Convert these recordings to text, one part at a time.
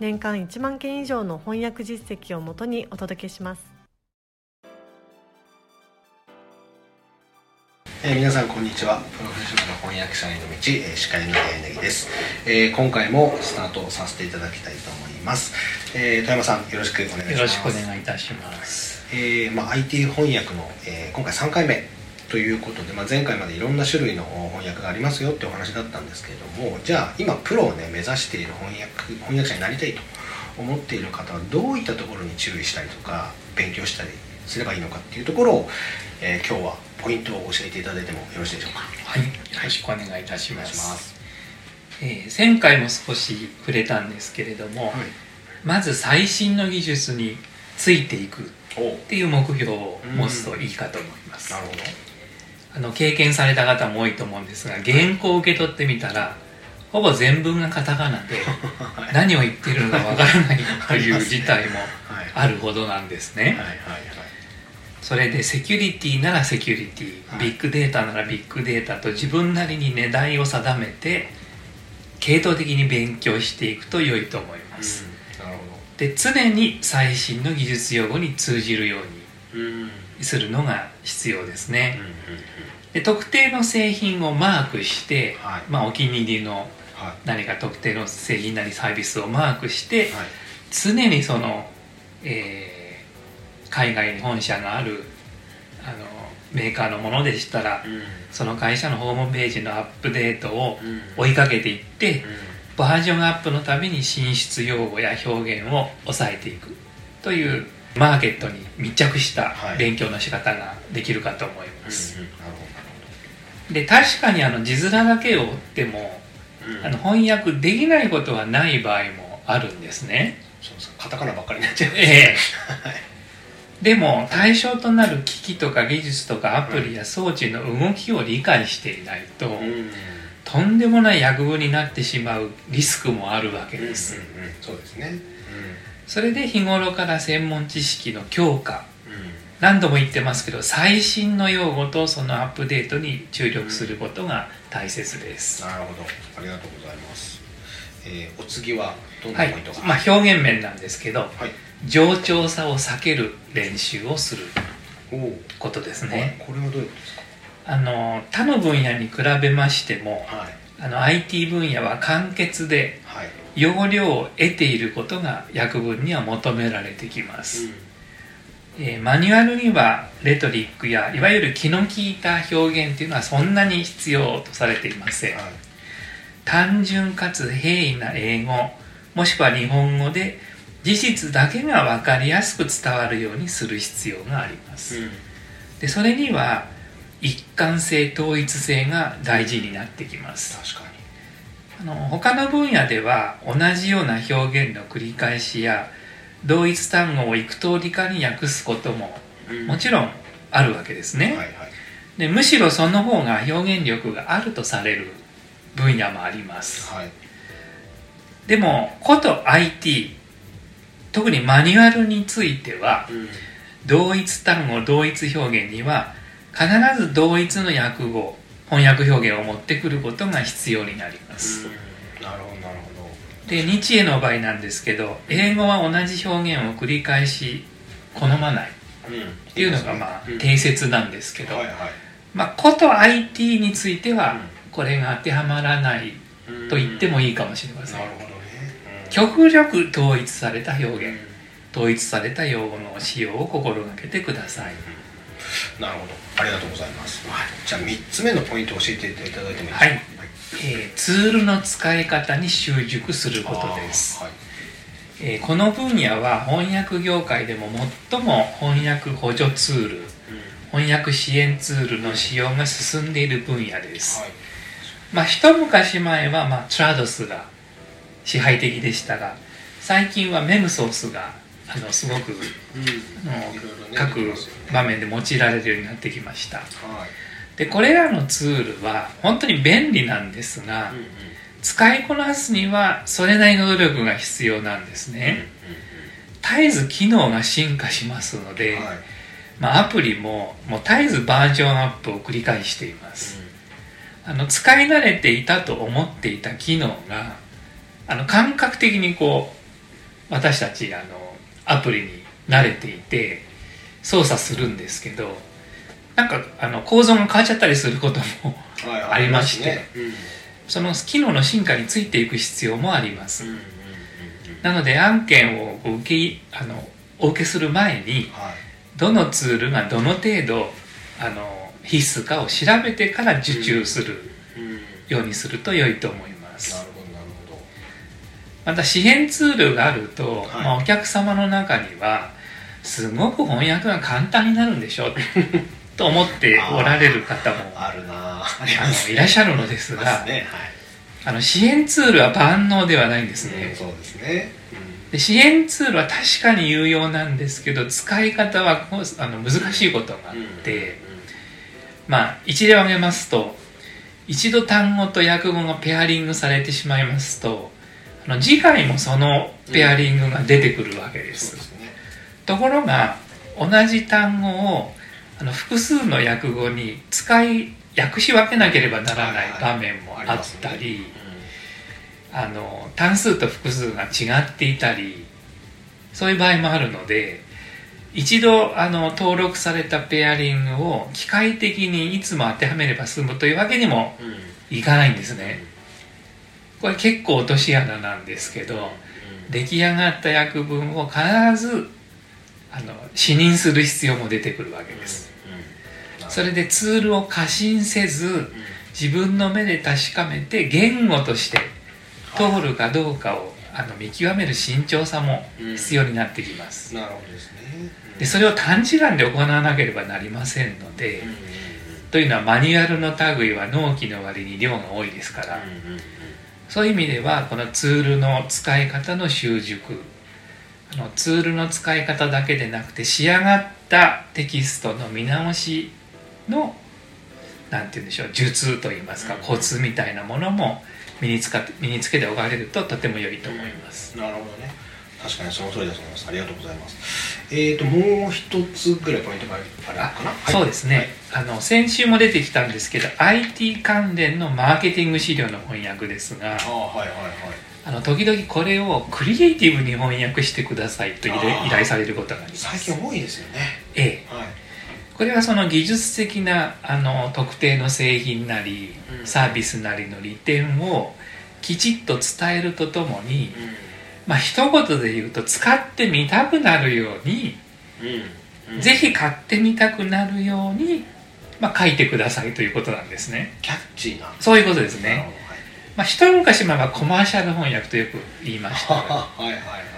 年間1万件以上の翻訳実績をもとにお届けします。えー、皆さんこんにちは。プロフェッショナル翻訳者への道、えー、司会の柳です、えー、今回もスタートさせていただきたいと思います、えー、富山さんよろしくお願いします。よろしくお願いいたします、えーまあ、IT 翻訳の、えー、今回3回目ということで、まあ、前回までいろんな種類の翻訳がありますよってお話だったんですけれどもじゃあ今プロをね目指している翻訳翻訳者になりたいと思っている方はどういったところに注意したりとか勉強したりすればいいのかっていうところを、えー、今日はポイントを教えていただいてもよろしいでしょうか。はい。よろしくお願いいたします,、えー、前回も少し触れたんですけれども、はい、まず最新の技術についていくっていう目標を持つといいかと思います、なるほどあの経験された方も多いと思うんですが原稿を受け取ってみたらほぼ全文がカタカナで何を言ってるのかわからないという事態もあるほどなんですね。それでセキュリティならセキュリティビッグデータならビッグデータと自分なりに値段を定めて系統的に勉強していくと良いと思います。で常に最新の技術用語に通じるようにするのが必要ですね。で特定の製品をマークして、はい、まあ、お気に入りの何か特定の製品なりサービスをマークして、はい、常にその、えー、海外に本社があるあのメーカーのものでしたら、うん、その会社のホームページのアップデートを追いかけていって、うん、バージョンアップのために進出用語や表現を抑えていくというマーケットに密着した勉強の仕方ができるかと思います。で確かにあの字面だけを追っても、うん、あの翻訳できないことはない場合もあるんですね。カタカナばっかりになっちゃう、ええ。でも対象となる機器とか技術とかアプリや装置の動きを理解していないと、うん、とんでもない訳文になってしまうリスクもあるわけです。うんうんうん、そうですね、それで日頃から専門知識の強化、うん、何度も言ってますけど最新の用語とそのアップデートに注力することが大切です、うん、なるほど。ありがとうございます、えー、お次はどんなポイントが、はい、まあ、表現面なんですけど、はい、冗長さを避ける練習をすることですね。これはどういうことですか？あの他の分野に比べましても、はい、あの IT 分野は簡潔で、はい要領を得ていることが訳文には求められてきます、うん、えー、マニュアルにはレトリックやいわゆる気の利いた表現というのはそんなに必要とされていません、はい、単純かつ平易な英語もしくは日本語で事実だけが分かりやすく伝わるようにする必要があります、うん、でそれには一貫性統一性が大事になってきます。確かあの他の分野では同じような表現の繰り返しや同一単語を幾通りかに訳すことももちろんあるわけですね、はいはい、でむしろその方が表現力があるとされる分野もあります、はい、でもこと IT 特にマニュアルについては、うん、同一単語同一表現には必ず同一の訳語翻訳表現を持ってくることが必要になります。なるほどなるほど。で日英の場合なんですけど英語は同じ表現を繰り返し好まない。っていうのがまあ定説なんですけど、まあこと IT についてはこれが当てはまらないと言ってもいいかもしれません。なるほどね。極力統一された表現、統一された用語の使用を心がけてください。なるほど。ありがとうございます、はい、じゃあ3つ目のポイントを教えていただいてもいいですか、はい、えー、ツールの使い方に習熟することです、はい、えー、この分野は翻訳業界でも最も翻訳補助ツール、うん、翻訳支援ツールの使用が進んでいる分野です、はい、まあ一昔前は、まあ、トラドスが支配的でしたが最近はメムソースがあのすごく、うん、各場面で用いられるようになってきました、はい、でこれらのツールは本当に便利なんですが、使いこなすにはそれなりの努力が必要なんですね、絶えず機能が進化しますので、はい、まあ、アプリももう絶えずバージョンアップを繰り返しています、うん、あの使い慣れていたと思っていた機能があの感覚的にこう私たちあのアプリに慣れていて操作するんですけどなんかあの構造が変わっちゃったりすることも ありまして、その機能の進化についていく必要もあります、なので案件を受けあのお受けする前に、どのツールがどの程度あの必須かを調べてから受注するようにすると良いと思います、また支援ツールがあると、はい、まあ、お客様の中にはすごく翻訳が簡単になるんでしょ と思っておられる方もあるなあのいらっしゃるのですが、ねはい、あの支援ツールは万能ではないんですね、うん、そうですね、うん、で支援ツールは確かに有用なんですけど使い方はあの難しいことがあって、うん、まあ一例を挙げますと一度単語と訳語がペアリングされてしまいますとの次回もそのペアリングが出てくるわけです、うん。ね、ところが同じ単語をあの複数の訳語に使い訳し分けなければならない場面もあったり、あの単数と複数が違っていたりそういう場合もあるので一度あの登録されたペアリングを機械的にいつも当てはめれば済むというわけにもいかないんですね。これ結構落とし穴なんですけど、うん、出来上がった訳文を必ずあの視認する必要も出てくるわけです、それでツールを過信せず自分の目で確かめて言語として通るかどうかをあの見極める慎重さも必要になってきます、なるほどですね、でそれを短時間で行わなければなりませんので、というのはマニュアルの類は納期の割に量が多いですから、そういう意味ではこのツールの使い方の習熟。あのツールの使い方だけでなくて仕上がったテキストの見直しの何て言うんでしょう術といいますか、コツみたいなものも身につか身につけておかれるととても良いと思います。なるほどね確かにその通りだと思います。ありがとうございます。えっ、ー、ともう一つぐらいポイントがあるかな、はい、そうですね、はい、あの先週も出てきたんですけど IT 関連のマーケティング資料の翻訳ですがあ、はいはいはい、あの時々これをクリエイティブに翻訳してくださいと依頼されることがあります。最近多いですよね。ええ、はい、これはその技術的なあの特定の製品なり、うん、サービスなりの利点をきちっと伝えるとともに、うんまあ一言で言うと使ってみたくなるように、うん。うん、ぜひ買ってみたくなるように、まあ、書いてくださいということなんですね。キャッチーな。そういうことですね、はい、まあ、一昔前はコマーシャル翻訳とよく言いました。はいはいはい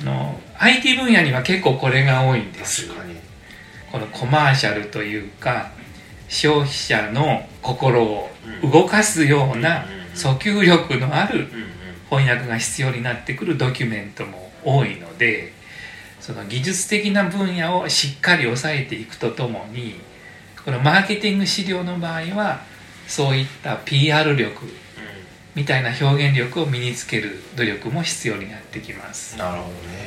あの IT 分野には結構これが多いんです。このコマーシャルというか消費者の心を動かすような訴求力のある翻訳が必要になってくるドキュメントも多いのでその技術的な分野をしっかり押さえていくとともにこのマーケティング資料の場合はそういった PR 力みたいな表現力を身につける努力も必要になってきます。なるほどね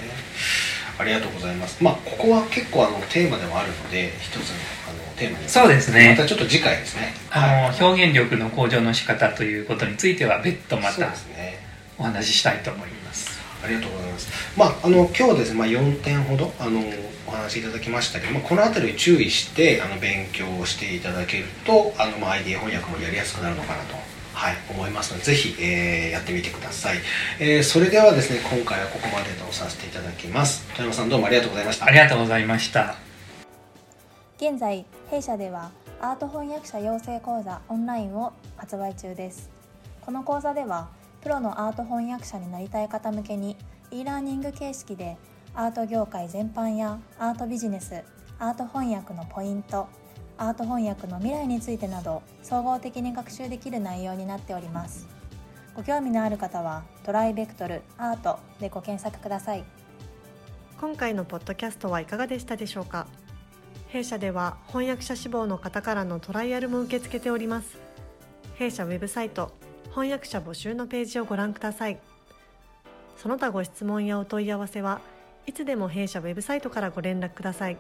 ありがとうございます。まあここは結構あのテーマでもあるので一つのあのテーマにそうですね。またちょっと次回ですね。あの、表現力の向上の仕方ということについては別途また、ね、お話ししたいと思いますありがとうございますまああの今日はですね、まあ、4点ほどあのお話しいただきましたけど、まあ、この辺り注意してあの勉強をしていただけるとあの、まあ、ID 翻訳もやりやすくなるのかなとはい、思いますので、ぜひ、えー、やってみてください、えー、それではですね、今回はここまでとさせていただきます。富山さんどうもありがとうございました。ありがとうございました。現在、弊社ではアート翻訳者養成講座オンラインを発売中です。この講座では、プロのアート翻訳者になりたい方向けに e ラーニング形式でアート業界全般やアートビジネスアート翻訳のポイントアート翻訳の未来についてなど総合的に学習できる内容になっております。ご興味のある方はトライベクトルアートでご検索ください。今回のポッドキャストはいかがでしたでしょうか？弊社では翻訳者志望の方からのトライアルも受け付けております。弊社ウェブサイト翻訳者募集のページをご覧くださいその他ご質問やお問い合わせはいつでも弊社ウェブサイトからご連絡ください。